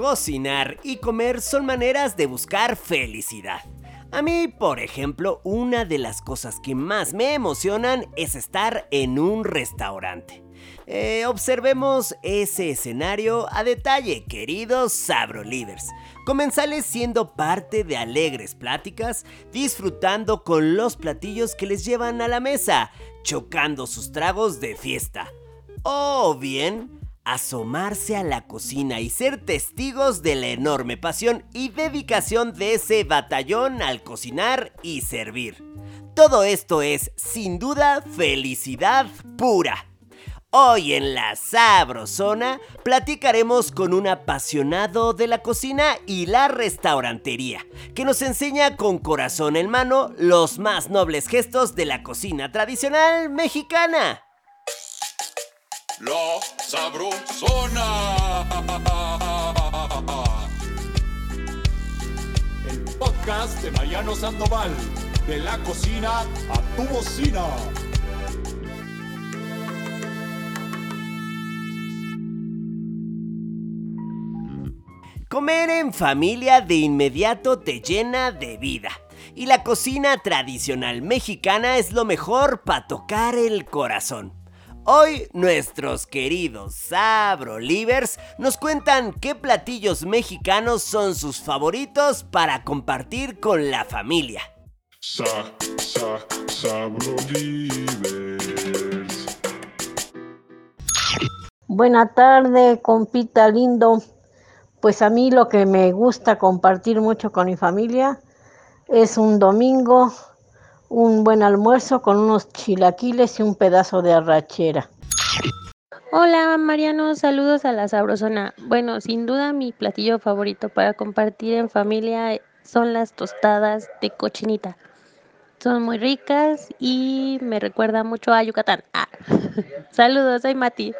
cocinar y comer son maneras de buscar felicidad. A mí, por ejemplo, una de las cosas que más me emocionan es estar en un restaurante. Eh, observemos ese escenario a detalle, queridos Sabro Leaders. Comensales siendo parte de alegres pláticas, disfrutando con los platillos que les llevan a la mesa, chocando sus tragos de fiesta. O bien, asomarse a la cocina y ser testigos de la enorme pasión y dedicación de ese batallón al cocinar y servir. Todo esto es, sin duda, felicidad pura. Hoy en la Sabrosona platicaremos con un apasionado de la cocina y la restaurantería, que nos enseña con corazón en mano los más nobles gestos de la cocina tradicional mexicana. La Sabrosona. El podcast de Mariano Sandoval, de la cocina a tu bocina. Comer en familia de inmediato te llena de vida. Y la cocina tradicional mexicana es lo mejor para tocar el corazón. Hoy nuestros queridos Sabrolivers nos cuentan qué platillos mexicanos son sus favoritos para compartir con la familia. Sa, sa. Buena tarde, compita lindo. Pues a mí lo que me gusta compartir mucho con mi familia es un domingo un buen almuerzo con unos chilaquiles y un pedazo de arrachera. Hola Mariano, saludos a la Sabrosona. Bueno, sin duda mi platillo favorito para compartir en familia son las tostadas de cochinita. Son muy ricas y me recuerda mucho a Yucatán. Ah. saludos, soy Mati.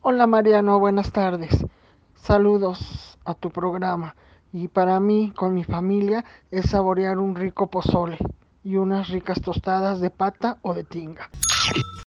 Hola Mariano, buenas tardes. Saludos a tu programa. Y para mí, con mi familia, es saborear un rico pozole y unas ricas tostadas de pata o de tinga.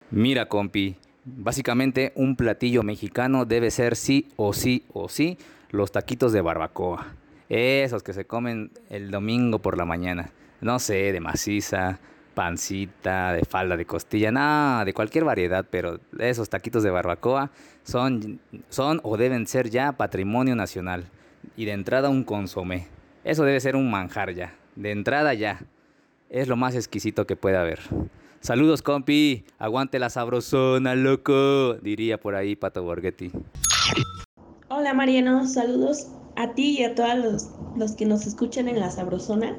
Mira, compi, básicamente un platillo mexicano debe ser sí o sí o sí los taquitos de barbacoa. Esos que se comen el domingo por la mañana. No sé, de maciza, pancita, de falda de costilla, nada, de cualquier variedad, pero esos taquitos de barbacoa son, son o deben ser ya patrimonio nacional. Y de entrada un consomé. Eso debe ser un manjar ya. De entrada ya es lo más exquisito que puede haber. Saludos, compi. Aguante la sabrosona, loco. Diría por ahí Pato Borghetti. Hola, Mariano. Saludos a ti y a todos los, los que nos escuchan en la sabrosona.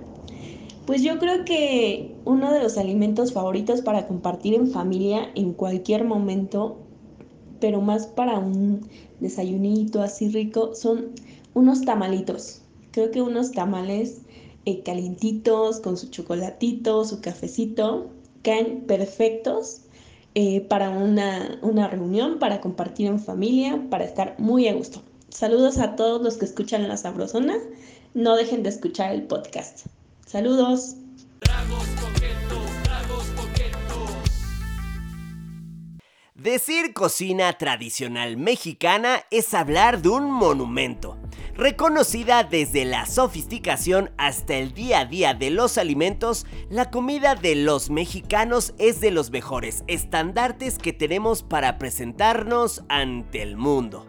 Pues yo creo que uno de los alimentos favoritos para compartir en familia en cualquier momento, pero más para un desayunito así rico, son unos tamalitos. Creo que unos tamales eh, calientitos, con su chocolatito, su cafecito, caen perfectos eh, para una, una reunión, para compartir en familia, para estar muy a gusto. Saludos a todos los que escuchan La Sabrosona. No dejen de escuchar el podcast. Saludos. Decir cocina tradicional mexicana es hablar de un monumento, reconocida desde la sofisticación hasta el día a día de los alimentos, la comida de los mexicanos es de los mejores estandartes que tenemos para presentarnos ante el mundo.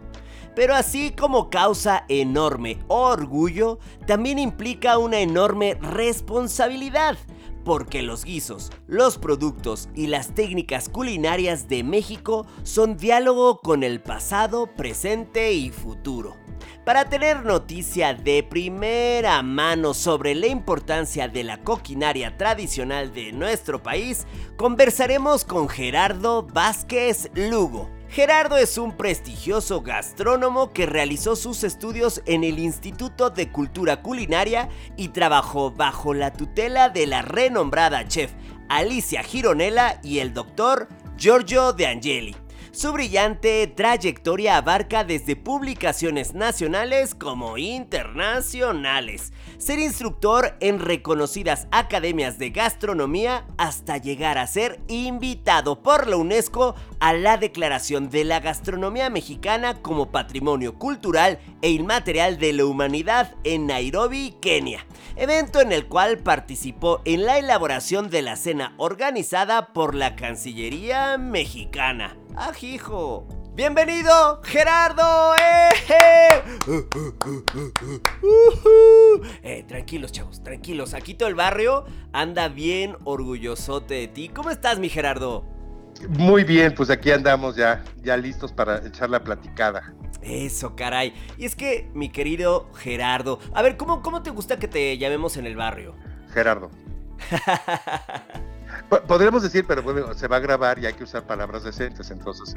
Pero así como causa enorme orgullo, también implica una enorme responsabilidad porque los guisos, los productos y las técnicas culinarias de México son diálogo con el pasado, presente y futuro. Para tener noticia de primera mano sobre la importancia de la coquinaria tradicional de nuestro país, conversaremos con Gerardo Vázquez Lugo Gerardo es un prestigioso gastrónomo que realizó sus estudios en el Instituto de Cultura Culinaria y trabajó bajo la tutela de la renombrada chef Alicia Gironella y el doctor Giorgio De Angeli. Su brillante trayectoria abarca desde publicaciones nacionales como internacionales, ser instructor en reconocidas academias de gastronomía hasta llegar a ser invitado por la UNESCO a la Declaración de la Gastronomía Mexicana como Patrimonio Cultural e Inmaterial de la Humanidad en Nairobi, Kenia, evento en el cual participó en la elaboración de la cena organizada por la Cancillería Mexicana. ¡Ajijo! ¡Bienvenido, Gerardo! ¡Eh! eh, tranquilos, chavos, tranquilos. Aquí todo el barrio anda bien orgullosote de ti. ¿Cómo estás, mi Gerardo? Muy bien, pues aquí andamos ya, ya listos para echar la platicada. Eso, caray. Y es que, mi querido Gerardo, a ver, ¿cómo, cómo te gusta que te llamemos en el barrio? Gerardo. Podríamos decir, pero bueno, se va a grabar y hay que usar palabras decentes, entonces.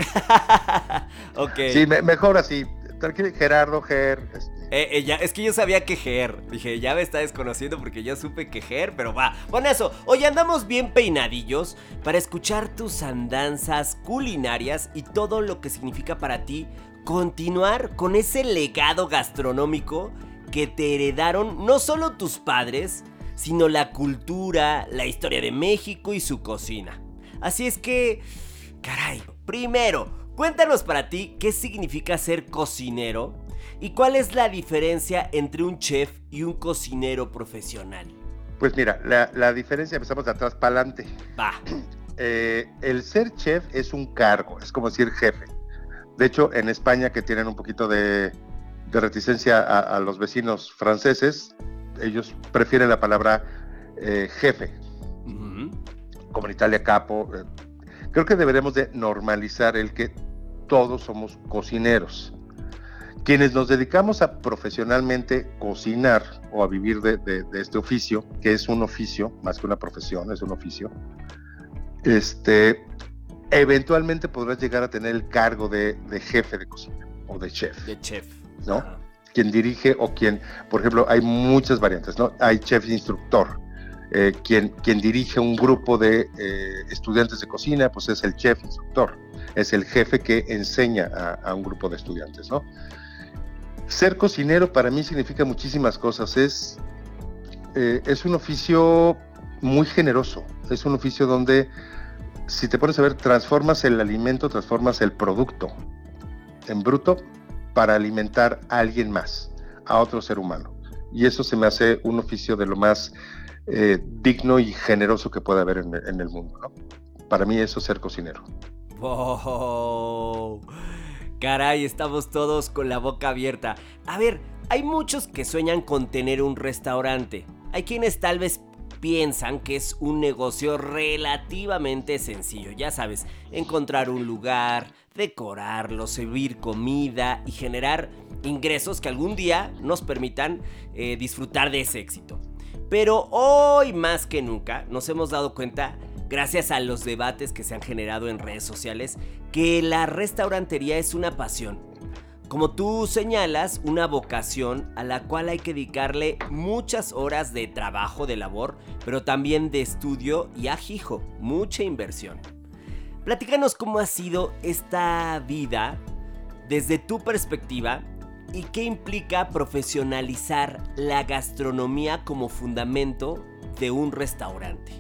ok. Sí, mejor así. Tranquilo, Gerardo, Ger. Este. Eh, eh, es que yo sabía que Ger. Dije, ya me está desconociendo porque yo supe que Ger, pero va. Bueno, eso. Hoy andamos bien peinadillos para escuchar tus andanzas culinarias y todo lo que significa para ti continuar con ese legado gastronómico que te heredaron no solo tus padres, sino la cultura, la historia de México y su cocina. Así es que, caray, primero, cuéntanos para ti qué significa ser cocinero y cuál es la diferencia entre un chef y un cocinero profesional. Pues mira, la, diferencia empezamos de atrás para adelante. Va. Eh, el ser chef es un cargo, es como decir jefe. De hecho, en España, que tienen un poquito de, reticencia a, los vecinos franceses, ellos prefieren la palabra eh, jefe, como en Italia capo. Eh, creo que deberemos de normalizar el que todos somos cocineros. Quienes nos dedicamos a profesionalmente cocinar o a vivir de, este oficio, que es un oficio, más que una profesión, es un oficio, este, eventualmente podrás llegar a tener el cargo de, jefe de cocina o de chef. De chef. ¿No? Quien dirige o quien, por ejemplo, hay muchas variantes, ¿no? Hay chef instructor, eh, quien, quien dirige un grupo de eh, estudiantes de cocina, pues es el chef instructor, es el jefe que enseña a, un grupo de estudiantes, ¿no? Ser cocinero para mí significa muchísimas cosas, es, eh, es un oficio muy generoso, es un oficio donde, si te pones a ver, transformas el alimento, transformas el producto en bruto para alimentar a alguien más, a otro ser humano. Y eso se me hace un oficio de lo más eh, digno y generoso que puede haber en, el mundo. Para mí eso es ser cocinero. Wow. Caray, estamos todos con la boca abierta. A ver, hay muchos que sueñan con tener un restaurante. Hay quienes tal vez piensan que es un negocio relativamente sencillo. Ya sabes, encontrar un lugar, decorarlo, servir comida y generar ingresos que algún día nos permitan eh, disfrutar de ese éxito. Pero hoy más que nunca nos hemos dado cuenta, gracias a los debates que se han generado en redes sociales, que la restaurantería es una pasión como tú señalas, una vocación a la cual hay que dedicarle muchas horas de trabajo, de labor, pero también de estudio y ajijo, mucha inversión. Platícanos cómo ha sido esta vida desde tu perspectiva y qué implica profesionalizar la gastronomía como fundamento de un restaurante.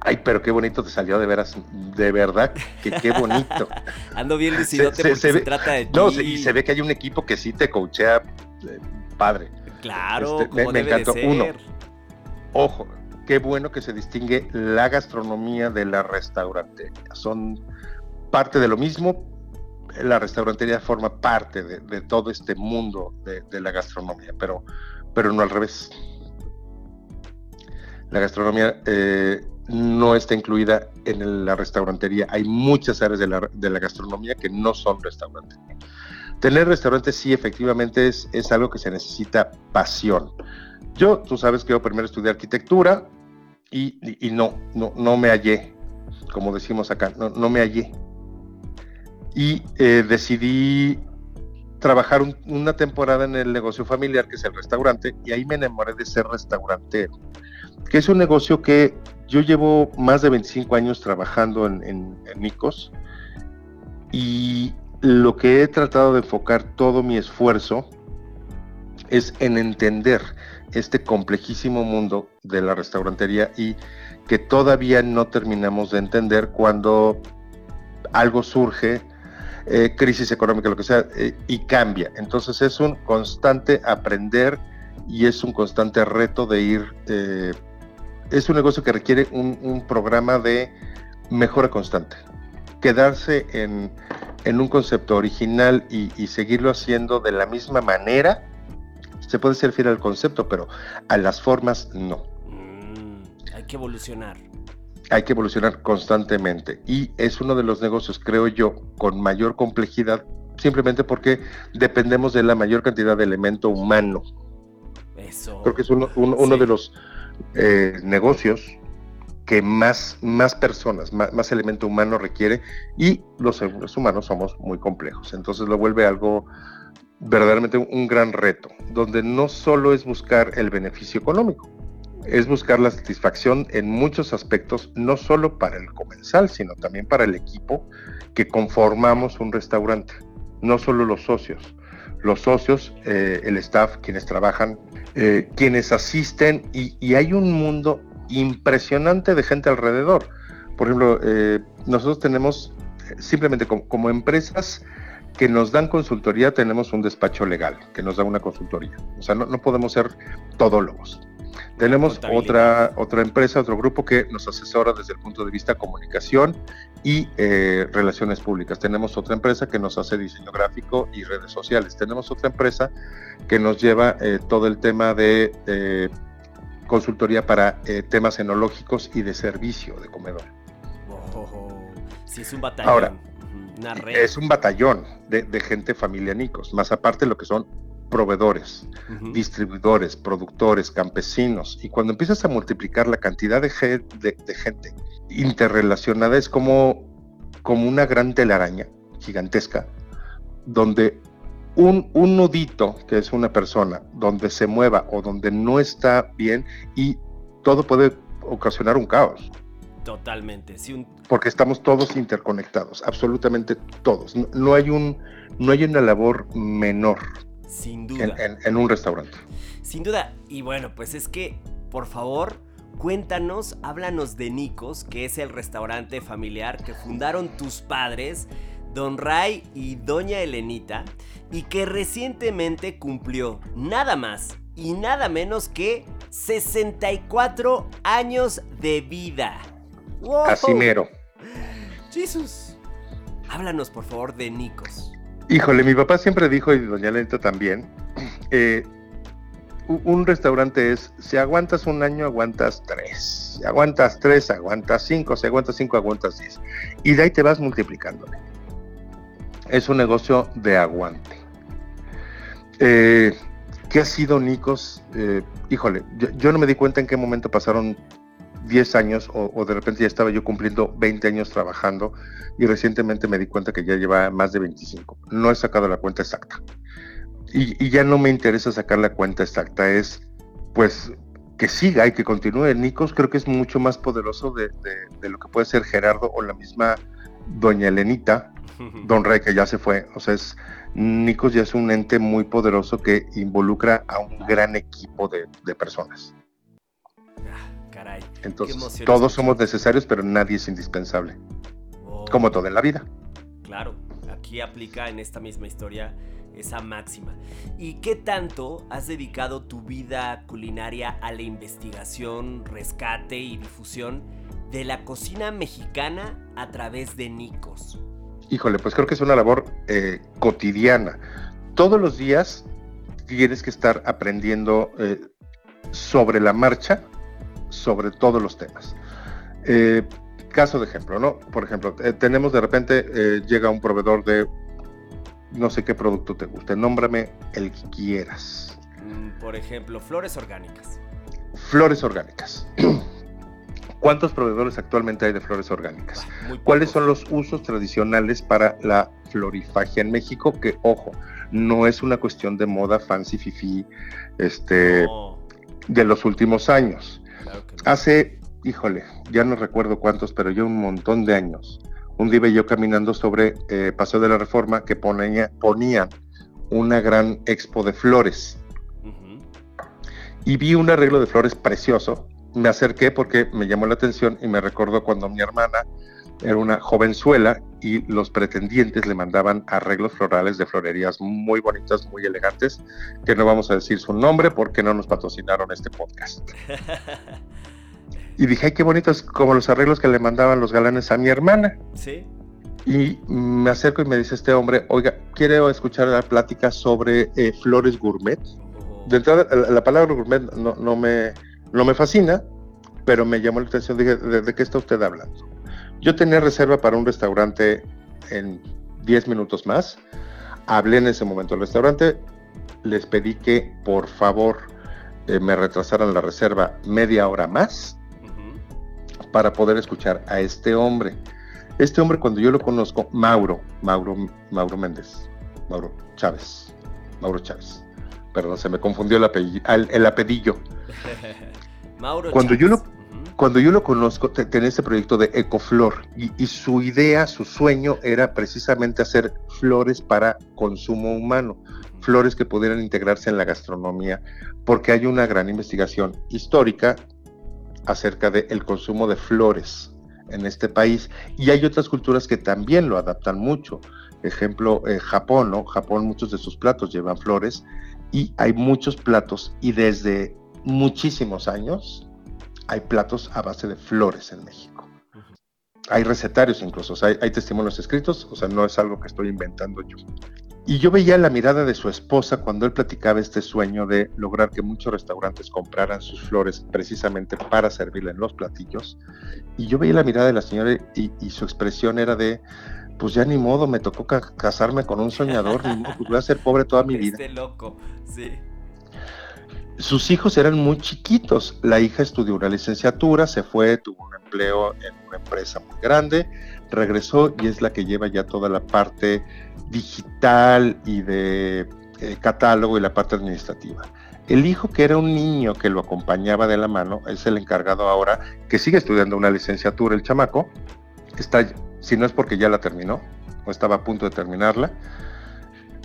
Ay, pero qué bonito te salió de veras, de verdad, que qué bonito. Ando bien lucidote porque se, trata de ti. No, y se ve que hay un equipo que sí te coachea eh, padre. Claro, este, me, encantó. Uno, ojo, qué bueno que se distingue la gastronomía de la restaurantería. Son parte de lo mismo. La restaurantería forma parte de, todo este mundo de, la gastronomía, pero, pero no al revés. La gastronomía eh, no está incluida en la restaurantería. Hay muchas áreas de la, gastronomía que no son restaurantes. Tener restaurantes sí, efectivamente, es, es algo que se necesita pasión. Yo, tú sabes que yo primero estudié arquitectura y, no, no, no me hallé, como decimos acá, no, no me hallé. Y eh, decidí trabajar una temporada en el negocio familiar, que es el restaurante, y ahí me enamoré de ser restaurantero, que es un negocio que yo llevo más de 25 años trabajando en, en, Nicos Y lo que he tratado de enfocar todo mi esfuerzo es en entender este complejísimo mundo de la restaurantería y que todavía no terminamos de entender cuando algo surge, eh, crisis económica, lo que sea, eh, y cambia. Entonces es un constante aprender y es un constante reto de ir. Eh, es un negocio que requiere un, programa de mejora constante. Quedarse en, un concepto original y seguirlo haciendo de la misma manera se puede ser fiel al concepto, pero a las formas no. Mm, hay que evolucionar. Hay que evolucionar constantemente. Y es uno de los negocios, creo yo, con mayor complejidad, simplemente porque dependemos de la mayor cantidad de elemento humano. Eso. Creo que es uno, de los eh, negocios que más, más personas, más, más, elemento humano requiere y los humanos somos muy complejos. Entonces lo vuelve algo verdaderamente un gran reto, donde no solo es buscar el beneficio económico, es buscar la satisfacción en muchos aspectos, no solo para el comensal, sino también para el equipo que conformamos un restaurante, no solo los socios. Los socios, eh, el staff, quienes trabajan, eh, quienes asisten, y, hay un mundo impresionante de gente alrededor. Por ejemplo, eh, nosotros tenemos simplemente como empresas, que nos dan consultoría, tenemos un despacho legal que nos da una consultoría. O sea, no, podemos ser todólogos. Tenemos otra, otra empresa, otro grupo que nos asesora desde el punto de vista comunicación y eh, relaciones públicas. Tenemos otra empresa que nos hace diseño gráfico y redes sociales. Tenemos otra empresa que nos lleva eh, todo el tema de eh, consultoría para temas enológicos y de servicio de comedor. Oh, sí, es un batallón. Ahora, es un batallón de, gente familianicos, más aparte lo que son proveedores, distribuidores, productores, campesinos. Y cuando empiezas a multiplicar la cantidad de, gente interrelacionada, es como, como una gran telaraña gigantesca, donde un, un, nudito, que es una persona, donde se mueva o donde no está bien, y todo puede ocasionar un caos. Totalmente. Porque estamos todos interconectados, absolutamente todos. No, hay, un, no hay una labor menor. Sin duda. En, un restaurante. Sin duda. Y bueno, pues es que, por favor, cuéntanos, háblanos de Nicos, que es el restaurante familiar que fundaron tus padres, Don Ray y Doña Elenita, y que recientemente cumplió nada más y nada menos que 64 años de vida. Casimero. Jesús. Háblanos, por favor, de Nicos. Híjole, mi papá siempre dijo, y doña Lenta también, eh, un restaurante es, si aguantas un año, aguantas tres. Si aguantas tres, aguantas cinco. Si aguantas cinco, aguantas diez. Y de ahí te vas multiplicándole. Es un negocio de aguante. Eh, ¿Qué ha sido Nicos? Eh, híjole, yo, no me di cuenta en qué momento pasaron 10 años o, de repente ya estaba yo cumpliendo 20 años trabajando y recientemente me di cuenta que ya lleva más de 25. No he sacado la cuenta exacta. Y, ya no me interesa sacar la cuenta exacta, es pues que siga y que continúe. Nicos creo que es mucho más poderoso de, lo que puede ser Gerardo o la misma Doña Elenita, Don Rey que ya se fue. O sea, es, Nicos ya es un ente muy poderoso que involucra a un gran equipo de, de personas. Entonces, todos somos necesarios, pero nadie es indispensable. Oh. Como todo en la vida. Claro, aquí aplica en esta misma historia esa máxima. ¿Y qué tanto has dedicado tu vida culinaria a la investigación, rescate y difusión de la cocina mexicana a través de Nicos? Híjole, pues creo que es una labor eh, cotidiana. Todos los días tienes que estar aprendiendo eh, sobre la marcha sobre todos los temas. Eh, caso de ejemplo, ¿no? Por ejemplo, eh, tenemos de repente, eh, llega un proveedor de no sé qué producto te guste, nómbrame el que quieras. Mm, por ejemplo, flores orgánicas. Flores orgánicas. ¿Cuántos proveedores actualmente hay de flores orgánicas? Ah, ¿Cuáles son los usos tradicionales para la florifagia en México? Que, ojo, no es una cuestión de moda fancy fifi este, de los últimos años. Hace, híjole, ya no recuerdo cuántos, pero ya un montón de años, un día yo caminando sobre eh, Paseo de la Reforma que ponía, una gran expo de flores. Y vi un arreglo de flores precioso. Me acerqué porque me llamó la atención y me recordó cuando mi hermana era una jovenzuela y los pretendientes le mandaban arreglos florales de florerías muy bonitas, muy elegantes, que no vamos a decir su nombre porque no nos patrocinaron este podcast. Y dije, ay, qué bonitos como los arreglos que le mandaban los galanes a mi hermana. Sí. Y me acerco y me dice este hombre, oiga, quiero escuchar la plática sobre eh, flores gourmet. De entrada, la, palabra gourmet no, no, me, no me fascina, pero me llamó la atención. Dije, ¿de, qué está usted hablando? Yo tenía reserva para un restaurante en 10 minutos más. Hablé en ese momento al restaurante, les pedí que por favor eh, me retrasaran la reserva media hora más para poder escuchar a este hombre. Este hombre cuando yo lo conozco, Mauro, Mauro, Mauro Méndez, Mauro Chávez, Mauro Chávez. Perdón, se me confundió el, apellido, el, apellido. Mauro cuando yo lo cuando yo lo conozco, tenía este proyecto de Ecoflor y, su idea, su sueño era precisamente hacer flores para consumo humano, flores que pudieran integrarse en la gastronomía, porque hay una gran investigación histórica acerca del consumo de flores en este país. Y hay otras culturas que también lo adaptan mucho. Ejemplo, eh, Japón, ¿no? Japón, muchos de sus platos llevan flores y hay muchos platos y desde muchísimos años hay platos a base de flores en México. Hay recetarios incluso, hay, hay testimonios escritos, o sea, no es algo que estoy inventando yo. Y yo veía la mirada de su esposa cuando él platicaba este sueño de lograr que muchos restaurantes compraran sus flores precisamente para servirle en los platillos. Y yo veía la mirada de la señora y, su expresión era de, pues ya ni modo, me tocó casarme con un soñador, ni modo, pues voy a ser pobre toda mi vida. Este loco, sí. Sus hijos eran muy chiquitos. La hija estudió una licenciatura, se fue, tuvo un empleo en una empresa muy grande, regresó y es la que lleva ya toda la parte digital y de eh, catálogo y la parte administrativa. El hijo, que era un niño que lo acompañaba de la mano, es el encargado ahora, que sigue estudiando una licenciatura, el chamaco, está, si no es porque ya la terminó, o estaba a punto de terminarla,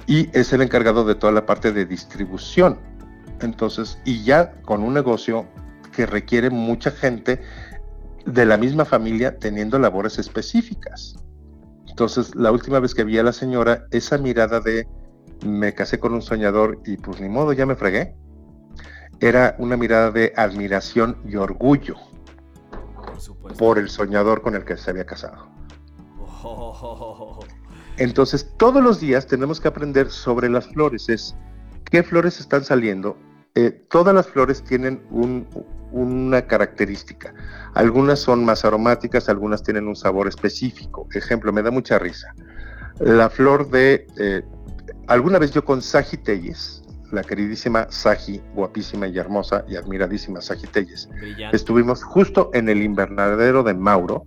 y es el encargado de toda la parte de distribución. Entonces, y ya con un negocio que requiere mucha gente de la misma familia teniendo labores específicas. Entonces, la última vez que vi a la señora, esa mirada de me casé con un soñador y pues ni modo, ya me fregué, era una mirada de admiración y orgullo por, el soñador con el que se había casado. Entonces, todos los días tenemos que aprender sobre las flores. Es qué flores están saliendo. Eh, todas las flores tienen un, una característica. Algunas son más aromáticas, algunas tienen un sabor específico. Ejemplo, me da mucha risa. La flor de... Eh, alguna vez yo con Saji Telles, la queridísima Saji, guapísima y hermosa y admiradísima Saji Telles, estuvimos justo en el invernadero de Mauro,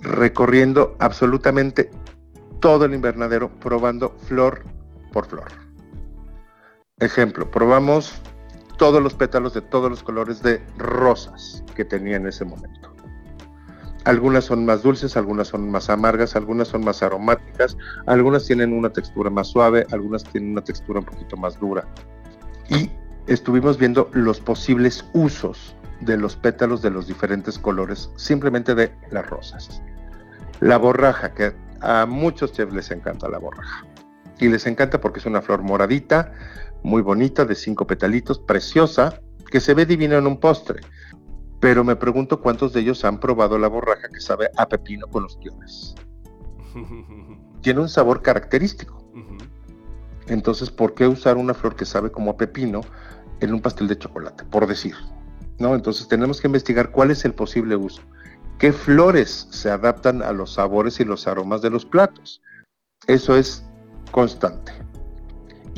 recorriendo absolutamente todo el invernadero, probando flor por flor. Ejemplo, probamos todos los pétalos de todos los colores de rosas que tenía en ese momento. Algunas son más dulces, algunas son más amargas, algunas son más aromáticas, algunas tienen una textura más suave, algunas tienen una textura un poquito más dura. Y estuvimos viendo los posibles usos de los pétalos de los diferentes colores, simplemente de las rosas. La borraja, que a muchos chefs les encanta la borraja. Y les encanta porque es una flor moradita, muy bonita, de cinco petalitos, preciosa, que se ve divina en un postre. Pero me pregunto cuántos de ellos han probado la borraja que sabe a pepino con los guiones. Tiene un sabor característico. Entonces, ¿por qué usar una flor que sabe como a pepino en un pastel de chocolate? Por decir. ¿no? Entonces tenemos que investigar cuál es el posible uso. ¿Qué flores se adaptan a los sabores y los aromas de los platos? Eso es constante.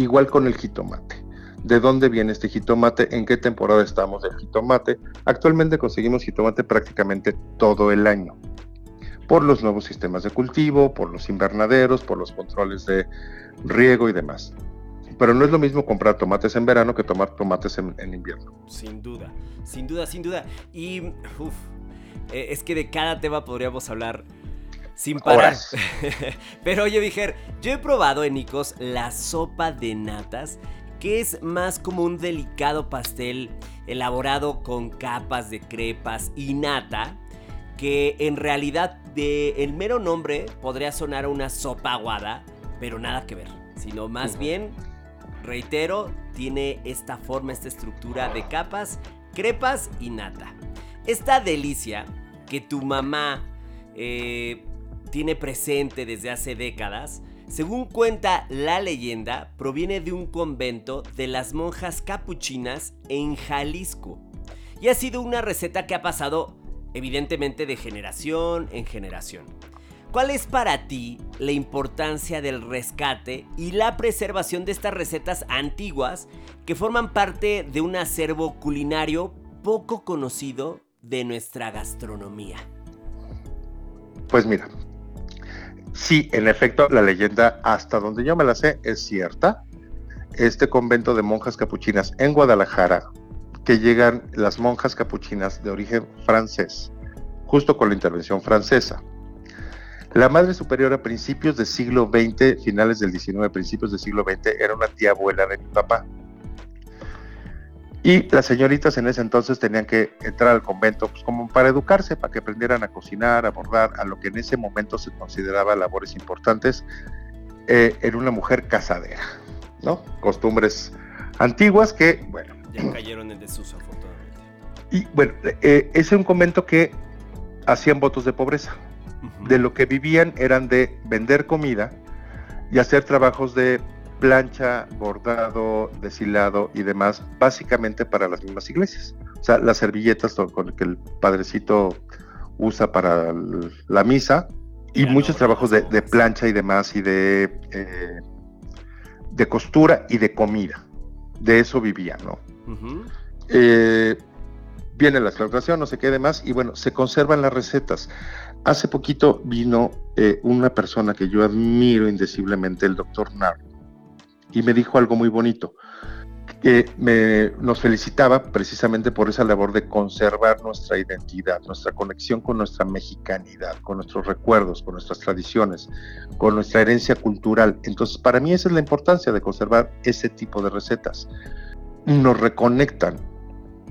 Igual con el jitomate. ¿De dónde viene este jitomate? ¿En qué temporada estamos del jitomate? Actualmente conseguimos jitomate prácticamente todo el año. Por los nuevos sistemas de cultivo, por los invernaderos, por los controles de riego y demás. Pero no es lo mismo comprar tomates en verano que tomar tomates en, invierno. Sin duda, sin duda, sin duda. Y eh, es que de cada tema podríamos hablar Sin parar. Pero oye, Viger, yo he probado en Icos la sopa de natas, que es más como un delicado pastel elaborado con capas de crepas y nata, que en realidad de el mero nombre podría sonar a una sopa aguada, pero nada que ver, sino más bien, reitero, tiene esta forma, esta estructura de capas, crepas y nata. Esta delicia que tu mamá eh, tiene presente desde hace décadas, según cuenta la leyenda, proviene de un convento de las monjas capuchinas en Jalisco. Y ha sido una receta que ha pasado evidentemente de generación en generación. ¿Cuál es para ti la importancia del rescate y la preservación de estas recetas antiguas que forman parte de un acervo culinario poco conocido de nuestra gastronomía? Pues mira, sí, en efecto, la leyenda, hasta donde yo me la sé, es cierta. Este convento de monjas capuchinas en Guadalajara, que llegan las monjas capuchinas de origen francés, justo con la intervención francesa. La Madre Superior a principios del siglo XX, finales del XIX, principios del siglo XX, era una tía abuela de mi papá. Y las señoritas en ese entonces tenían que entrar al convento pues, como para educarse, para que aprendieran a cocinar, a bordar, a lo que en ese momento se consideraba labores importantes eh, en una mujer casadera, ¿no? Costumbres antiguas que, bueno, Ya cayeron en desuso, afortunadamente. y bueno, eh, es un convento que hacían votos de pobreza. De lo que vivían eran de vender comida y hacer trabajos de plancha, bordado, deshilado y demás, básicamente para las mismas iglesias. O sea, las servilletas con que el padrecito usa para la misa y Ya, muchos no, trabajos de, plancha y demás y de, eh, de costura y de comida. De eso vivían, ¿no? Eh, viene la explotación, no sé qué demás, y bueno, se conservan las recetas. Hace poquito vino eh, una persona que yo admiro indeciblemente, el doctor Narro, y me dijo algo muy bonito, que me, nos felicitaba precisamente por esa labor de conservar nuestra identidad, nuestra conexión con nuestra mexicanidad, con nuestros recuerdos, con nuestras tradiciones, con nuestra herencia cultural. Entonces, para mí esa es la importancia de conservar ese tipo de recetas. Nos reconectan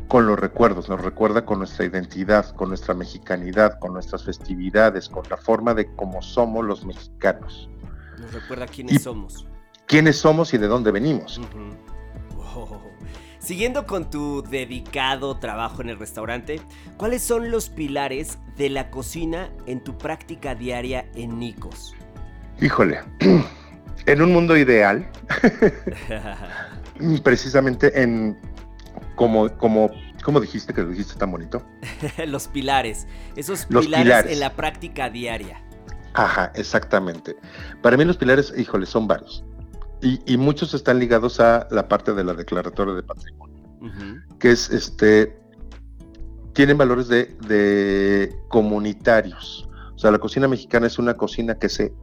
con los recuerdos, nos recuerda con nuestra identidad, con nuestra mexicanidad, con nuestras festividades, con la forma de cómo somos los mexicanos, Nos recuerda quiénes Y- somos. Quiénes somos y de dónde venimos. Wow. Siguiendo con tu dedicado trabajo en el restaurante, ¿cuáles son los pilares de la cocina en tu práctica diaria en Nicos? Híjole, en un mundo ideal, precisamente en como como ¿cómo dijiste que lo dijiste tan bonito? los pilares, esos Los pilares, pilares. en la práctica diaria. Ajá, exactamente. Para mí los pilares, híjole, son varios. Y, y muchos están ligados a la parte de la declaratoria de patrimonio. Que es este tienen valores de, de comunitarios. O sea, la cocina mexicana es una cocina que se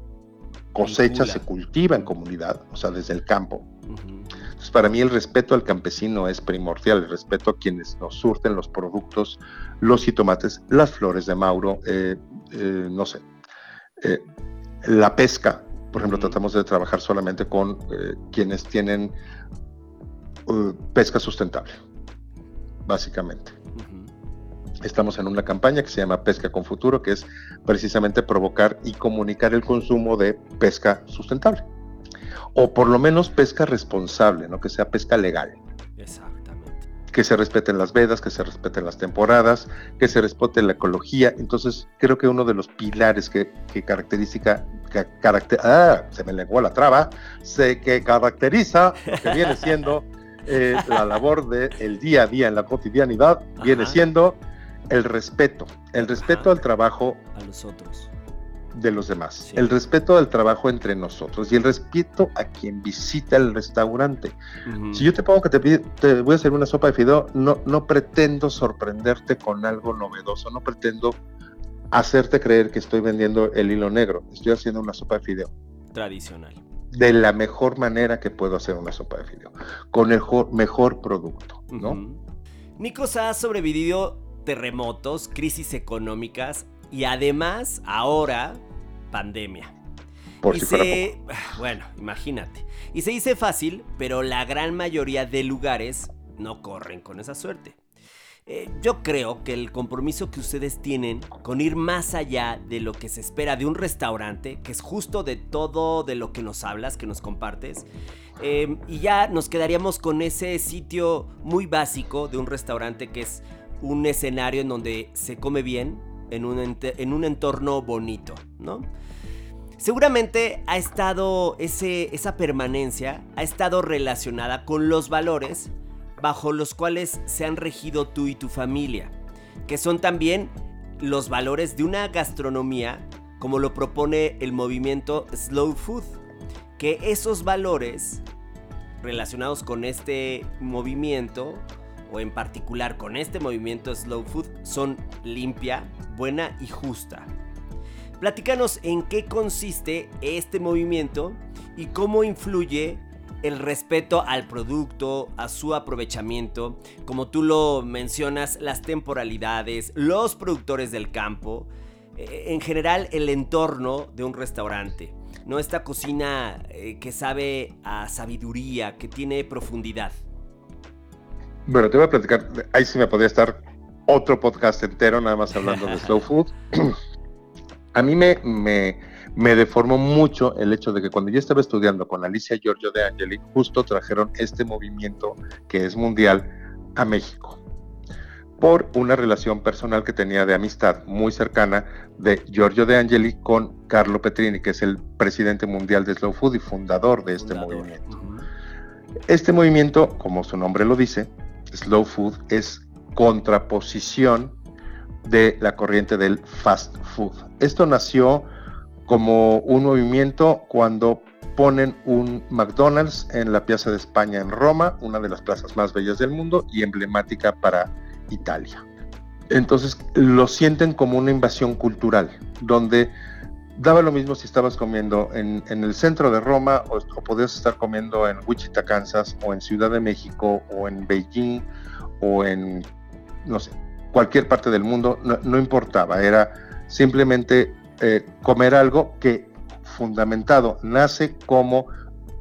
cosecha, Vincula. se cultiva en comunidad, o sea, desde el campo. Entonces, para mí el respeto al campesino es primordial, el respeto a quienes nos surten los productos, los jitomates, las flores de Mauro, eh, eh, no sé, eh, la pesca. Por ejemplo, tratamos de trabajar solamente con eh, quienes tienen eh, pesca sustentable, básicamente. Estamos en una campaña que se llama Pesca con Futuro, que es precisamente provocar y comunicar el consumo de pesca sustentable. O por lo menos pesca responsable, ¿no? que sea pesca legal. Exactamente. Que se respeten las vedas, que se respeten las temporadas, que se respete la ecología. Entonces, creo que uno de los pilares que, que caracteriza, que caracter- ah, se me lenguó la traba, se, que caracteriza lo que viene siendo eh, la labor del día a día en la cotidianidad, viene Ajá. siendo el respeto, el respeto Ajá. al trabajo A los otros. de los demás, Sí. el respeto al trabajo entre nosotros y el respeto a quien visita el restaurante. Ujú. Si yo te pongo que te, pide- te voy a hacer una sopa de fideo, no, no pretendo sorprenderte con algo novedoso, no pretendo hacerte creer que estoy vendiendo el hilo negro, estoy haciendo una sopa de fideo Tradicional. de la mejor manera que puedo hacer una sopa de fideo, con el jo- mejor producto, ¿no? Ujú. Nikos ha sobrevivido terremotos, crisis económicas y además ahora pandemia. Por y si fuera se- Bueno, imagínate. Y se dice fácil, pero la gran mayoría de lugares no corren con esa suerte. Eh, yo creo que el compromiso que ustedes tienen con ir más allá de lo que se espera de un restaurante, que es justo de todo de lo que nos hablas, que nos compartes, eh, y ya nos quedaríamos con ese sitio muy básico de un restaurante que es un escenario en donde se come bien, en un, en un entorno bonito, ¿no? Seguramente ha estado ese, esa permanencia, ha estado relacionada con los valores bajo los cuales se han regido tú y tu familia, que son también los valores de una gastronomía como lo propone el movimiento Slow Food, que esos valores relacionados con este movimiento o en particular con este movimiento Slow Food son limpia, buena y justa. Platícanos en qué consiste este movimiento y cómo influye el respeto al producto, a su aprovechamiento, como tú lo mencionas, las temporalidades, los productores del campo, eh, en general el entorno de un restaurante, no esta cocina eh, que sabe a sabiduría, que tiene profundidad. Bueno, te voy a platicar, ahí sí me podría estar otro podcast entero nada más hablando de slow food. A mí me, me, me deformó mucho el hecho de que cuando yo estaba estudiando con Alicia Giorgio de Angeli, justo trajeron este movimiento que es mundial a México por una relación personal que tenía de amistad muy cercana de Giorgio de Angeli con Carlo Petrini, que es el presidente mundial de Slow Food y fundador de este Fundador. movimiento. Este movimiento, como su nombre lo dice, Slow Food, es contraposición de la corriente del fast food. Esto nació como un movimiento cuando ponen un McDonald's en la Piazza de España en Roma, una de las plazas más bellas del mundo y emblemática para Italia. Entonces lo sienten como una invasión cultural, donde daba lo mismo si estabas comiendo en, el centro de Roma o, podías estar comiendo en Wichita, Kansas, o en Ciudad de México, o en Beijing, o en, no sé, cualquier parte del mundo, no importaba, era simplemente eh, comer algo que fundamentado nace como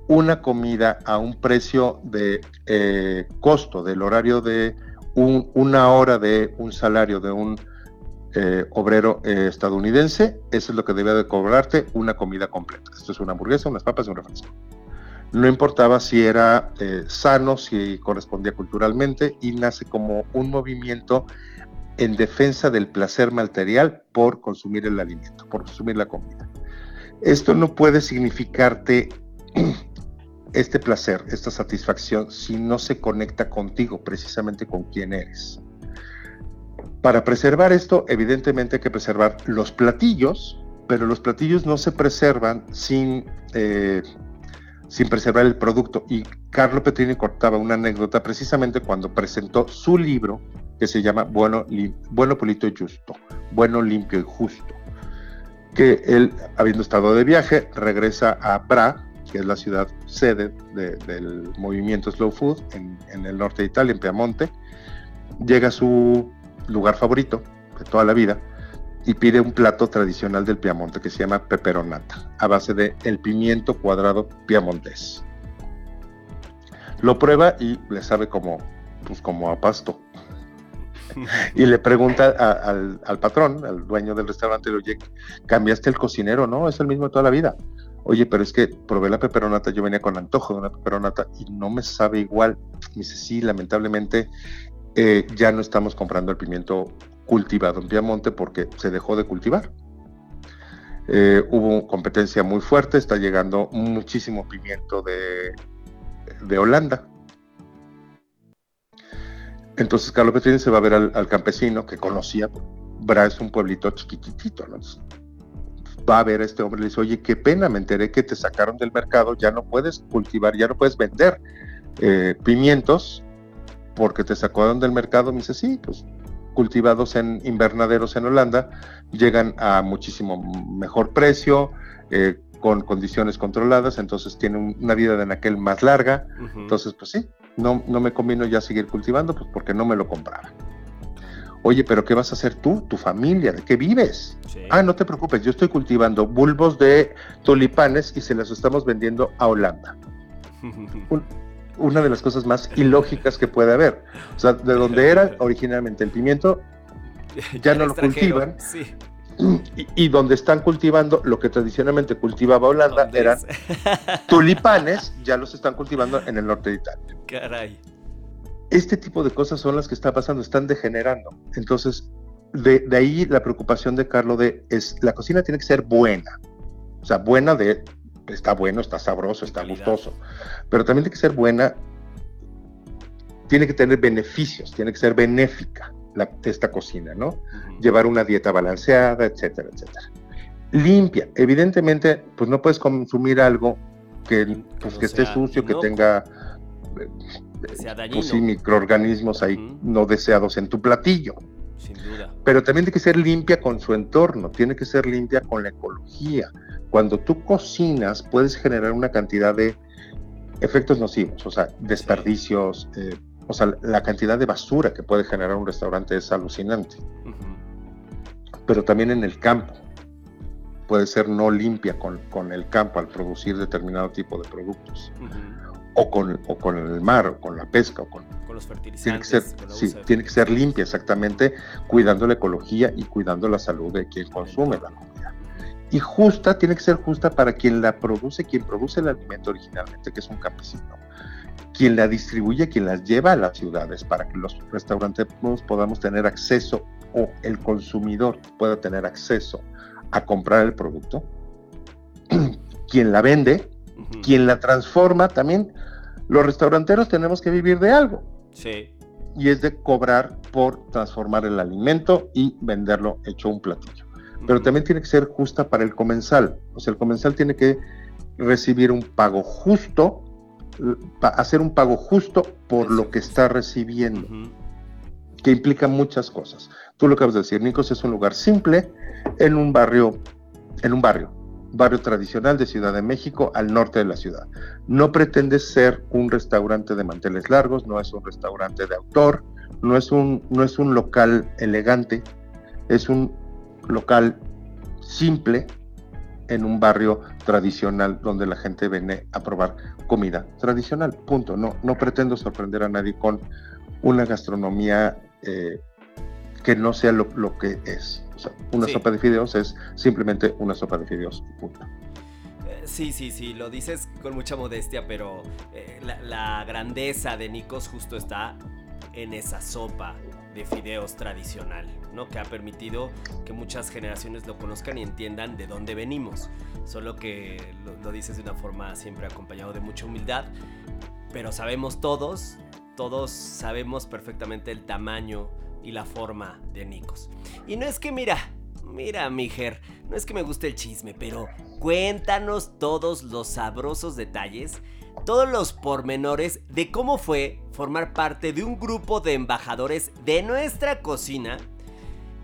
una comida a un precio de eh, costo del horario de un- una hora de un salario de un eh, obrero eh, estadounidense, eso es lo que debía de cobrarte una comida completa. Esto es una hamburguesa, unas papas y un refresco. No importaba si era sano, si correspondía culturalmente, y nace como un movimiento en defensa del placer material por consumir el alimento, por consumir la comida. Esto no puede significarte este placer, esta satisfacción, si no se conecta contigo, precisamente con quién eres. Para preservar esto, evidentemente hay que preservar los platillos, pero los platillos no se preservan sin, eh, sin preservar el producto. Y Carlo Petrini cortaba una anécdota precisamente cuando presentó su libro que se llama Bueno, Lim- bueno Polito y Justo, Bueno, Limpio y Justo. Que él, habiendo estado de viaje, regresa a Bra, que es la ciudad sede de- del movimiento Slow Food en, en el norte de Italia, en Piamonte. Llega a su lugar favorito de toda la vida y pide un plato tradicional del Piamonte que se llama peperonata, a base de el pimiento cuadrado piamontés. Lo prueba y le sabe como, pues como a pasto. Y le pregunta al, al patrón, al dueño del restaurante, oye, ¿cambiaste el cocinero? No, es el mismo de toda la vida. Oye, pero es que probé la peperonata, yo venía con antojo de una peperonata y no me sabe igual. Me dice, sí, lamentablemente eh, ya no estamos comprando el pimiento cultivado en Piamonte porque se dejó de cultivar. Eh, hubo competencia muy fuerte, está llegando muchísimo pimiento de, de Holanda. Entonces Carlos Petrini se va a ver al, al campesino que conocía. Bra es un pueblito chiquitito, ¿no? Va a ver a este hombre y le dice, oye, qué pena, me enteré que te sacaron del mercado, ya no puedes cultivar, ya no puedes vender eh, pimientos porque te sacaron del mercado. Me dice, sí, pues cultivados en invernaderos en Holanda llegan a muchísimo mejor precio, eh, con condiciones controladas, entonces tienen un- una vida de anaquel más larga. Entonces, pues sí, no, no me convino ya seguir cultivando, pues porque no me lo compraba. Oye, pero ¿qué vas a hacer tú, tu familia? ¿De qué vives? Ah, no te preocupes, yo estoy cultivando bulbos de tulipanes y se los estamos vendiendo a Holanda. una de las cosas más ilógicas que puede haber. O sea, de donde era originalmente el pimiento, ya no lo cultivan. Y, donde están cultivando lo que tradicionalmente cultivaba Holanda eran tulipanes, ya los están cultivando en el norte de Italia. Caray. Este tipo de cosas son las que están pasando, están degenerando. Entonces, de, ahí la preocupación de Carlos de es la cocina tiene que ser buena. O sea, buena de está bueno, está sabroso, está gustoso. Pero también tiene que ser buena, tiene que tener beneficios, tiene que ser benéfica la, esta cocina, ¿no? Llevar una dieta balanceada, etcétera, etcétera. Limpia. Evidentemente, pues no puedes consumir algo que, pues, que esté sucio, que tenga pues microorganismos ahí no deseados en tu platillo. Sin duda. Pero también tiene que ser limpia con su entorno, tiene que ser limpia con la ecología. Cuando tú cocinas, puedes generar una cantidad de efectos nocivos, o sea, desperdicios, eh, o sea, la cantidad de basura que puede generar un restaurante es alucinante. Pero también en el campo, puede ser no limpia con, con, el campo al producir determinado tipo de productos o con, o con el mar, o con la pesca, o con, los fertilizantes. Tiene que, ser, sí, tiene que ser limpia, exactamente, cuidando la ecología y cuidando la salud de quien consume la comida. Y justa, tiene que ser justa para quien la produce, quien produce el alimento originalmente, que es un campesino. Quien la distribuye, quien las lleva a las ciudades para que los restaurantes podamos tener acceso o el consumidor pueda tener acceso a comprar el producto. quien la vende, quien la transforma también, los restauranteros tenemos que vivir de algo. Sí. Y es de cobrar por transformar el alimento y venderlo hecho un platillo. Pero también tiene que ser justa para el comensal. O sea, el comensal tiene que recibir un pago justo, hacer un pago justo por lo que está recibiendo, que implica muchas cosas. Tú lo acabas de decir, Nicos es un lugar simple en un barrio, en un barrio, barrio tradicional de Ciudad de México al norte de la ciudad. No pretende ser un restaurante de manteles largos, no es un restaurante de autor, no es un, no es un local elegante, es un local simple en un barrio tradicional donde la gente viene a probar comida tradicional. Punto. No, no pretendo sorprender a nadie con una gastronomía eh, que no sea lo, lo que es una sopa de fideos es simplemente una sopa de fideos, punto. Eh, sí, sí, sí, lo dices con mucha modestia, pero eh, la, grandeza de Nikos justo está en esa sopa de fideos tradicional, ¿no? Que ha permitido que muchas generaciones lo conozcan y entiendan de dónde venimos. Solo que lo, dices de una forma siempre acompañado de mucha humildad, pero sabemos todos, todos sabemos perfectamente el tamaño y la forma de Nikos. Y no es que, mira, mira, mijer, no es que me guste el chisme, pero cuéntanos todos los sabrosos detalles, todos los pormenores de cómo fue formar parte de un grupo de embajadores de nuestra cocina,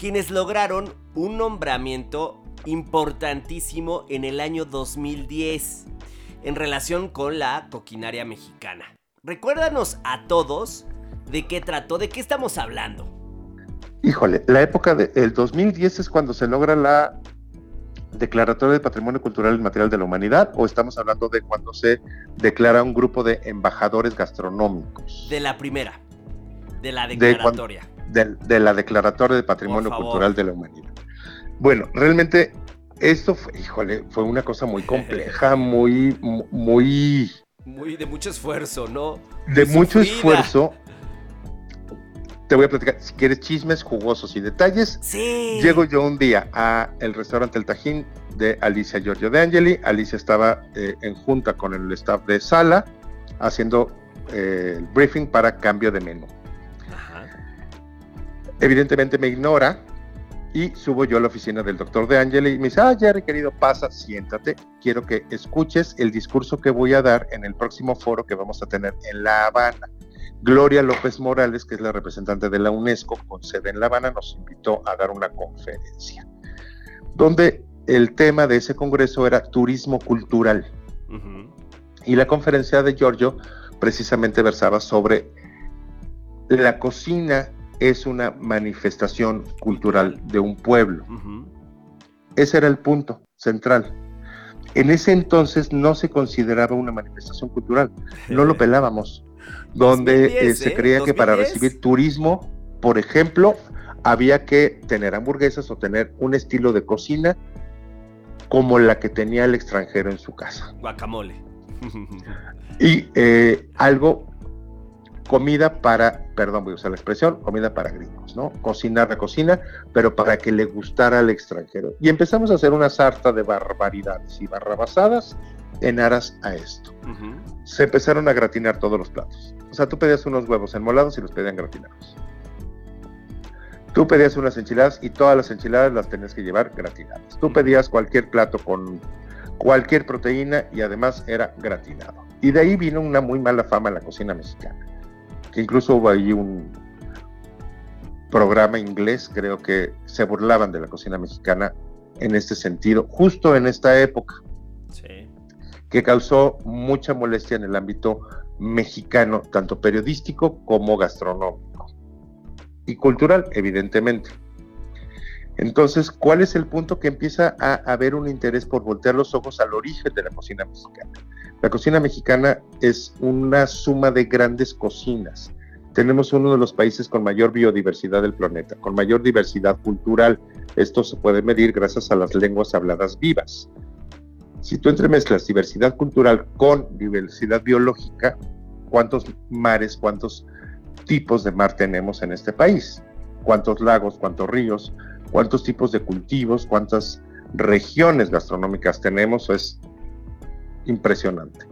quienes lograron un nombramiento importantísimo en el año 2010 en relación con la coquinaria mexicana. Recuérdanos a todos de qué trató, de qué estamos hablando. Híjole, la época del 2010 es cuando se logra la Declaratoria de Patrimonio Cultural y Material de la Humanidad o estamos hablando de cuando se declara un grupo de embajadores gastronómicos. De la primera, de la declaratoria. De, la Declaratoria de Patrimonio Cultural de la Humanidad. Bueno, realmente esto fue, híjole, fue una cosa muy compleja, muy, muy... Muy de mucho esfuerzo, ¿no? De mucho esfuerzo te voy a platicar, si quieres chismes jugosos y detalles, sí. llego yo un día a el restaurante El Tajín de Alicia Giorgio de Angeli. Alicia estaba eh, en junta con el staff de sala haciendo eh, el briefing para cambio de menú. Evidentemente me ignora y subo yo a la oficina del doctor de Angeli y me dice, ah, Jerry, querido, pasa, siéntate. Quiero que escuches el discurso que voy a dar en el próximo foro que vamos a tener en La Habana. Gloria López Morales, que es la representante de la UNESCO con sede en La Habana, nos invitó a dar una conferencia, donde el tema de ese congreso era turismo cultural. Y la conferencia de Giorgio precisamente versaba sobre la cocina es una manifestación cultural de un pueblo. Ese era el punto central. En ese entonces no se consideraba una manifestación cultural, no lo pelábamos, donde 2010, eh, se ¿eh? creía que para 2010. recibir turismo, por ejemplo, había que tener hamburguesas o tener un estilo de cocina como la que tenía el extranjero en su casa. Guacamole. Y eh, algo, comida para, perdón, voy a usar la expresión, comida para gringos, ¿no? Cocinar la cocina, pero para que le gustara al extranjero. Y empezamos a hacer una sarta de barbaridades y barrabasadas en aras a esto. Ujú. Se empezaron a gratinar todos los platos. O sea, tú pedías unos huevos enmolados y los pedían gratinados. Tú pedías unas enchiladas y todas las enchiladas las tenías que llevar gratinadas. Tú pedías cualquier plato con cualquier proteína y además era gratinado. Y de ahí vino una muy mala fama en la cocina mexicana. Que incluso hubo ahí un programa inglés, creo que se burlaban de la cocina mexicana en este sentido, justo en esta época Sí. que causó mucha molestia en el ámbito mexicano, tanto periodístico como gastronómico. Y cultural, evidentemente. Entonces, ¿cuál es el punto que empieza a haber un interés por voltear los ojos al origen de la cocina mexicana? La cocina mexicana es una suma de grandes cocinas. Tenemos uno de los países con mayor biodiversidad del planeta, con mayor diversidad cultural. Esto se puede medir gracias a las lenguas habladas vivas. Si tú entremezclas diversidad cultural con diversidad biológica, ¿cuántos mares, cuántos tipos de mar tenemos en este país? ¿Cuántos lagos, cuántos ríos, cuántos tipos de cultivos, cuántas regiones gastronómicas tenemos? Es impresionante.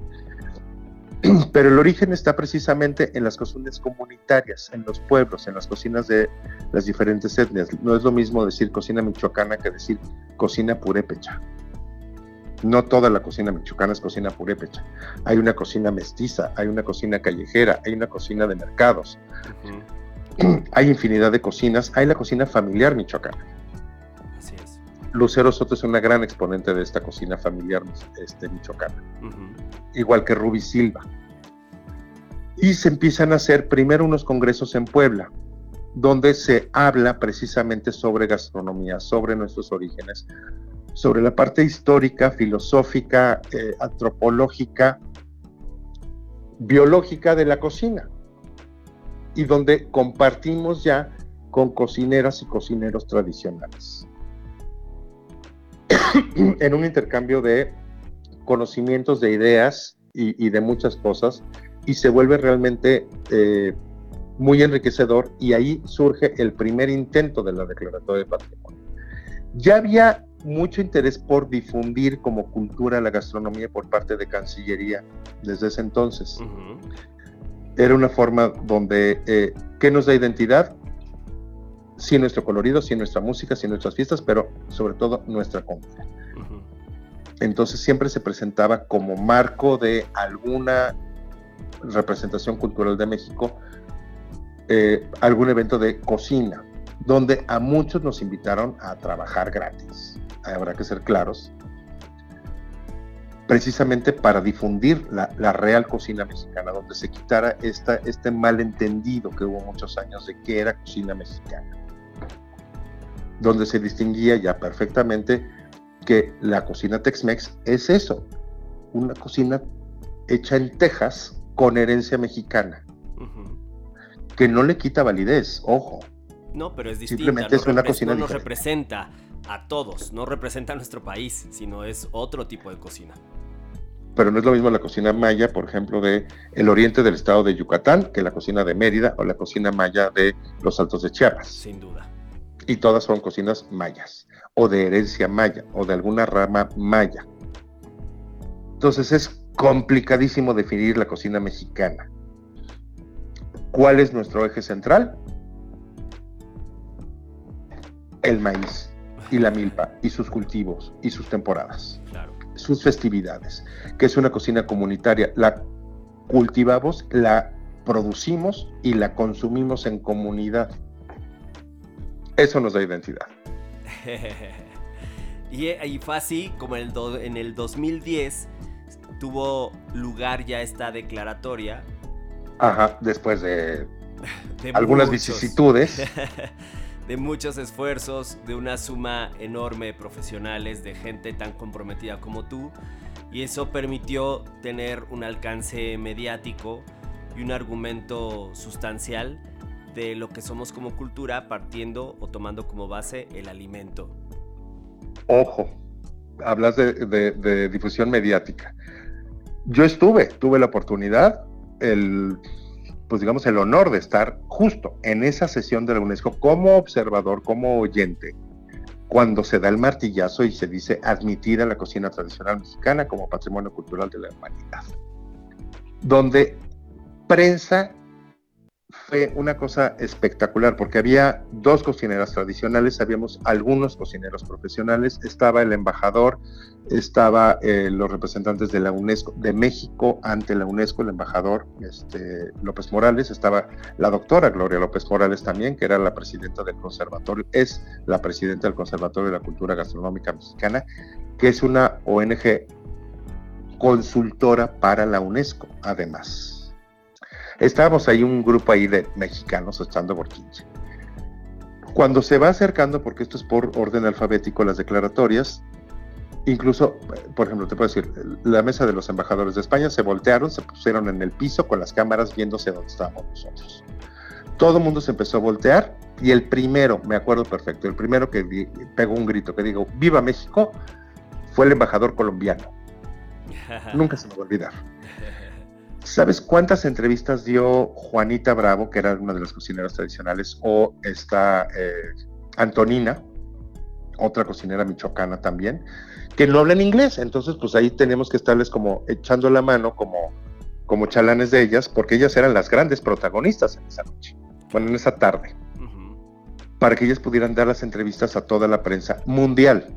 Pero el origen está precisamente en las cocinas comunitarias, en los pueblos, en las cocinas de las diferentes etnias. No es lo mismo decir cocina michoacana que decir cocina purépecha. No toda la cocina michoacana es cocina purépecha. Hay una cocina mestiza, hay una cocina callejera, hay una cocina de mercados, hay infinidad de cocinas, hay la cocina familiar michoacana. Lucero Soto es una gran exponente de esta cocina familiar este, michoacana, igual que Ruby Silva. Y se empiezan a hacer primero unos congresos en Puebla, donde se habla precisamente sobre gastronomía, sobre nuestros orígenes, sobre la parte histórica, filosófica, eh, antropológica, biológica de la cocina, y donde compartimos ya con cocineras y cocineros tradicionales. en un intercambio de conocimientos, de ideas y, y de muchas cosas, y se vuelve realmente eh, muy enriquecedor, y ahí surge el primer intento de la Declaratoria de Patrimonio. Ya había mucho interés por difundir como cultura la gastronomía por parte de Cancillería desde ese entonces. Ujú. Era una forma donde, eh, ¿qué nos da identidad? Sí nuestro colorido, sí nuestra música, sí nuestras fiestas, pero sobre todo nuestra comida. Entonces siempre se presentaba como marco de alguna representación cultural de México, eh, algún evento de cocina, donde a muchos nos invitaron a trabajar gratis. Habrá que ser claros. Precisamente para difundir la, la real cocina mexicana, donde se quitara esta, este malentendido que hubo muchos años de qué era cocina mexicana. Donde se distinguía ya perfectamente que la cocina Tex-Mex es eso, una cocina hecha en Texas con herencia mexicana, que no le quita validez, ojo. No, pero es distinta. Simplemente no es una cocina no nos diferente. representa a todos, no representa a nuestro país, sino es otro tipo de cocina. Pero no es lo mismo la cocina maya, por ejemplo, de el oriente del estado de Yucatán, que la cocina de Mérida o la cocina maya de los Altos de Chiapas. Sin duda. Y todas son cocinas mayas, o de herencia maya, o de alguna rama maya. Entonces es complicadísimo definir la cocina mexicana. ¿Cuál es nuestro eje central? El maíz y la milpa y sus cultivos y sus temporadas, Claro. sus festividades, que es una cocina comunitaria. La cultivamos, la producimos y la consumimos en comunidad. Eso nos da identidad. y, y fue así como en el, do- en el 2010 tuvo lugar ya esta declaratoria. Ajá, después de de algunas muchos- vicisitudes. de muchos esfuerzos, de una suma enorme de profesionales, de gente tan comprometida como tú. Y eso permitió tener un alcance mediático y un argumento sustancial de lo que somos como cultura, partiendo o tomando como base el alimento. Ojo, hablas de, de- de difusión mediática. Yo estuve, tuve la oportunidad, el, pues digamos, el honor de estar justo en esa sesión de la UNESCO como observador, como oyente, cuando se da el martillazo y se dice admitida la cocina tradicional mexicana como patrimonio cultural de la humanidad. Donde prensa fue una cosa espectacular porque había dos cocineras tradicionales, habíamos algunos cocineros profesionales, estaba el embajador, estaba eh, los representantes de la UNESCO, de México ante la UNESCO, el embajador este, López Morales, estaba la doctora Gloria López Morales también, que era la presidenta del conservatorio, es la presidenta del Conservatorio de la Cultura Gastronómica Mexicana, que es una ONG consultora para la UNESCO, además. Estábamos ahí un grupo ahí de mexicanos echando borquinche. Cuando se va acercando, porque esto es por orden alfabético, las declaratorias, incluso, por ejemplo, te puedo decir, la mesa de los embajadores de España se voltearon, se pusieron en el piso con las cámaras viéndose donde estábamos nosotros. Todo el mundo se empezó a voltear y el primero, me acuerdo perfecto, el primero que di- pegó un grito que digo, ¡Viva México! fue el embajador colombiano. Nunca se me va a olvidar. ¿Sabes cuántas entrevistas dio Juanita Bravo, que era una de las cocineras tradicionales, o esta eh, Antonina, otra cocinera michoacana también, que no hablan inglés? Entonces, pues ahí tenemos que estarles como echando la mano como, como chalanes de ellas, porque ellas eran las grandes protagonistas en esa noche, bueno, en esa tarde, para que ellas pudieran dar las entrevistas a toda la prensa mundial.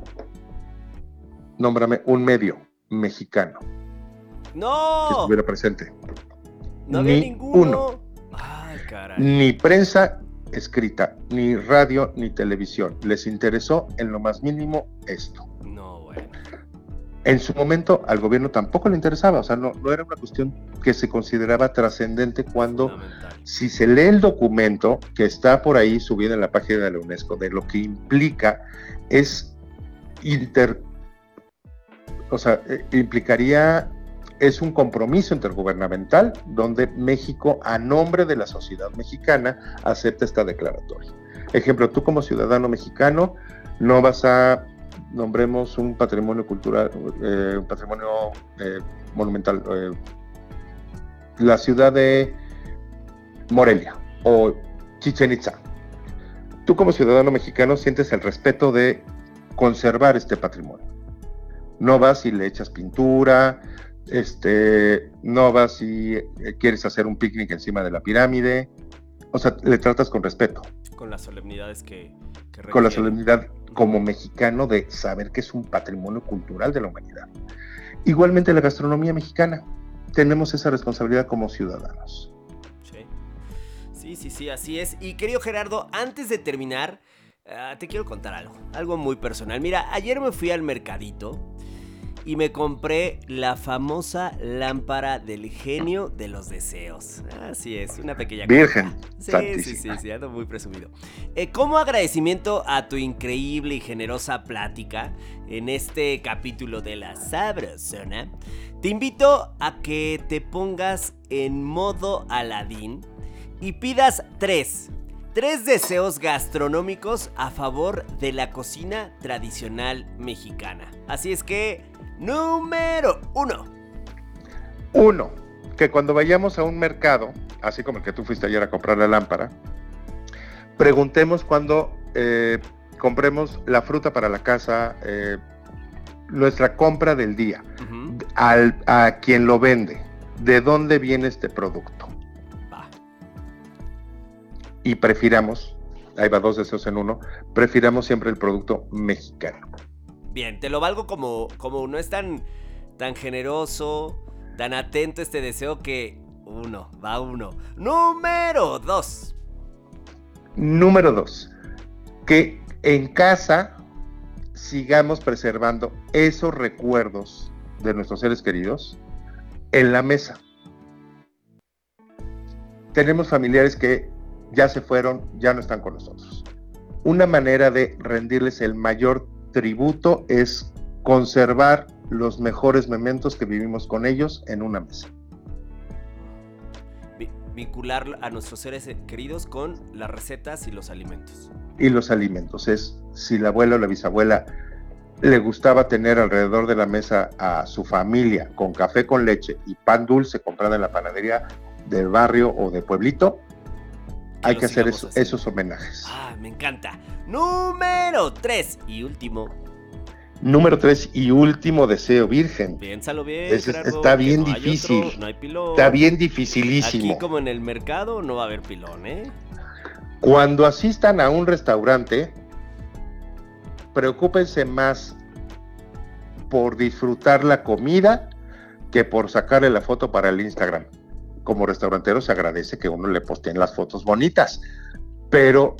Nómbrame un medio mexicano que ¡No! estuviera presente. No había ni ninguno. uno. Ay, caray. Ni prensa escrita, ni radio, ni televisión. Les interesó en lo más mínimo esto. No, bueno. En su momento al gobierno tampoco le interesaba, o sea, no, no era una cuestión que se consideraba trascendente cuando si se lee el documento que está por ahí subido en la página de la UNESCO de lo que implica es inter o sea, eh, implicaría es un compromiso intergubernamental donde México a nombre de la sociedad mexicana acepta esta declaratoria. Ejemplo, tú como ciudadano mexicano no vas a nombremos un patrimonio cultural, eh, un patrimonio eh, monumental, eh, la ciudad de Morelia o Chichen Itza. Tú como ciudadano mexicano sientes el respeto de conservar este patrimonio. No vas y le echas pintura, este, no vas y eh, quieres hacer un picnic encima de la pirámide. O sea, le tratas con respeto, Con las solemnidades que, que con la solemnidad como mexicano de saber que es un patrimonio cultural de la humanidad. Igualmente la gastronomía mexicana, tenemos esa responsabilidad como ciudadanos. Sí. sí, sí, sí, así es. Y querido Gerardo, antes de terminar, ah, te quiero contar algo, algo muy personal. Mira, ayer me fui al mercadito y me compré la famosa lámpara del genio de los deseos. Así es, una pequeña Virgen. Sí, sí, sí, sí, ando muy presumido. Eh, como agradecimiento a tu increíble y generosa plática en este capítulo de la Sabrosona, te invito a que te pongas en modo Aladín y pidas tres. Tres deseos gastronómicos a favor de la cocina tradicional mexicana. Así es que, número uno. Uno, que cuando vayamos a un mercado, así como el que tú fuiste ayer a comprar la lámpara, preguntemos cuando eh, compremos la fruta para la casa, eh, nuestra compra del día, al, a quien lo vende, de dónde viene este producto. va. Y prefiramos, ahí va dos deseos en uno, prefiramos siempre el producto mexicano. Bien, te lo valgo como, como no es tan, tan generoso, tan atento este deseo que uno, va uno. Número dos. Número dos, que en casa sigamos preservando esos recuerdos de nuestros seres queridos en la mesa. Tenemos familiares que ya se fueron, ya no están con nosotros. Una manera de rendirles el mayor tributo es conservar los mejores momentos que vivimos con ellos en una mesa. Vi- Vincular a nuestros seres queridos con las recetas y los alimentos. Y los alimentos es si la abuela o la bisabuela le gustaba tener alrededor de la mesa a su familia con café con leche y pan dulce comprado en la panadería del barrio o de pueblito, hay que hacer eso- esos homenajes. Ah, me encanta. Número 3 y último. Número tres y último deseo, virgen. Piénsalo bien. Ese es- Gerardo, está bien no difícil. otro, no hay pilón. Está bien dificilísimo. Aquí como en el mercado no va a haber pilón, ¿eh? Cuando asistan a un restaurante, preocúpense más por disfrutar la comida que por sacarle la foto para el Instagram. Como restaurantero se agradece que uno le posteen las fotos bonitas, pero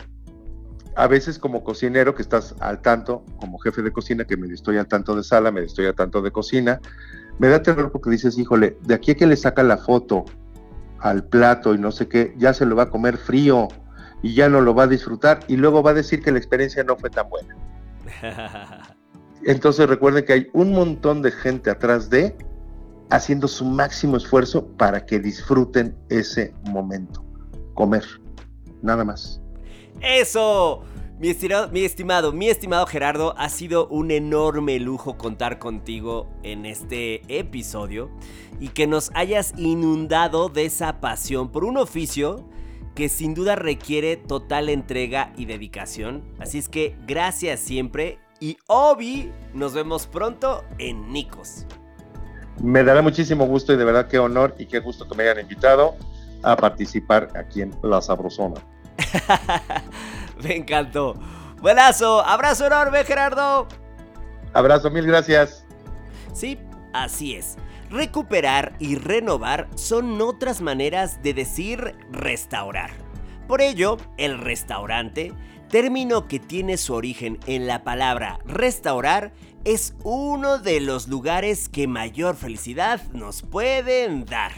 a veces como cocinero que estás al tanto, como jefe de cocina, que me estoy al tanto de sala, me estoy al tanto de cocina, me da terror porque dices, híjole, de aquí a que le saca la foto al plato y no sé qué, ya se lo va a comer frío y ya no lo va a disfrutar y luego va a decir que la experiencia no fue tan buena. Entonces recuerden que hay un montón de gente atrás de haciendo su máximo esfuerzo para que disfruten ese momento. Comer, nada más. ¡Eso! Mi estimado, mi estimado, mi estimado Gerardo, ha sido un enorme lujo contar contigo en este episodio y que nos hayas inundado de esa pasión por un oficio que sin duda requiere total entrega y dedicación. Así es que gracias siempre y Obi, nos vemos pronto en Nicos. Me dará muchísimo gusto y de verdad qué honor y qué gusto que me hayan invitado a participar aquí en La Sabrosona. Me encantó. Buenazo, abrazo enorme Gerardo. Abrazo, mil gracias. Sí, así es. Recuperar y renovar son otras maneras de decir restaurar. Por ello, el restaurante, término que tiene su origen en la palabra restaurar, es uno de los lugares que mayor felicidad nos pueden dar.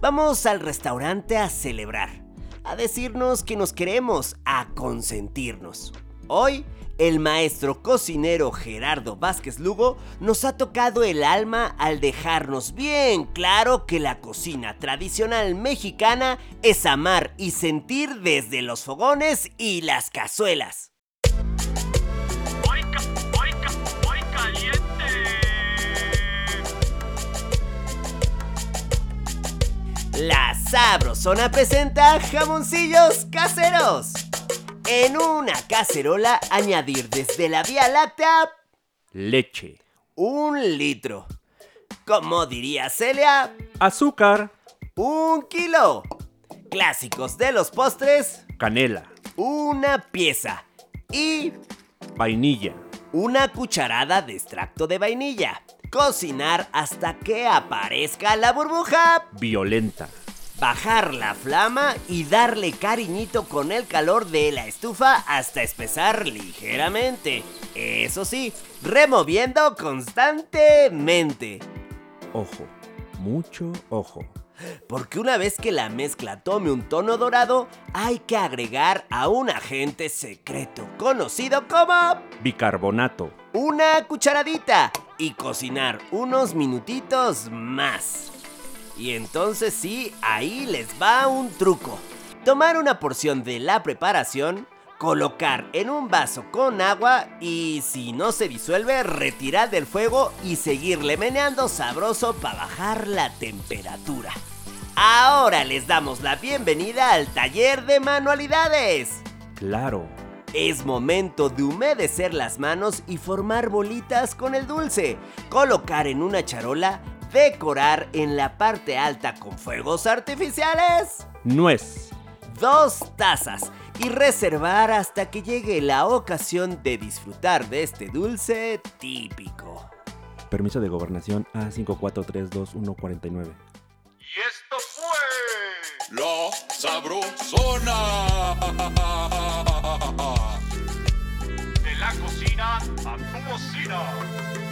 Vamos al restaurante a celebrar, a decirnos que nos queremos, a consentirnos. Hoy, el maestro cocinero Gerardo Vázquez Lugo nos ha tocado el alma al dejarnos bien claro que la cocina tradicional mexicana es amar y sentir desde los fogones y las cazuelas. La Sabrosona presenta jamoncillos caseros. En una cacerola añadir desde la Vía Láctea Leche. un litro. Como diría Celia, Azúcar. un kilo. Clásicos de los postres, Canela. una pieza. Y Vainilla. Una cucharada de extracto de vainilla. Cocinar hasta que aparezca la burbuja. Violenta. Bajar la flama y darle cariñito con el calor de la estufa hasta espesar ligeramente. Eso sí, removiendo constantemente. Ojo. Mucho ojo. Porque una vez que la mezcla tome un tono dorado, hay que agregar a un agente secreto conocido como Bicarbonato. una cucharadita y cocinar unos minutitos más. Y entonces sí, ahí les va un truco. Tomar una porción de la preparación, colocar en un vaso con agua y si no se disuelve, retirar del fuego y seguirle meneando sabroso para bajar la temperatura. Ahora les damos la bienvenida al taller de manualidades. Claro. Es momento de humedecer las manos y formar bolitas con el dulce. Colocar en una charola, decorar en la parte alta con fuegos artificiales. Nuez. Dos tazas y reservar hasta que llegue la ocasión de disfrutar de este dulce típico. Permiso de gobernación A5432149. Y esto fue La Sabrosona. De la cocina a tu bocina.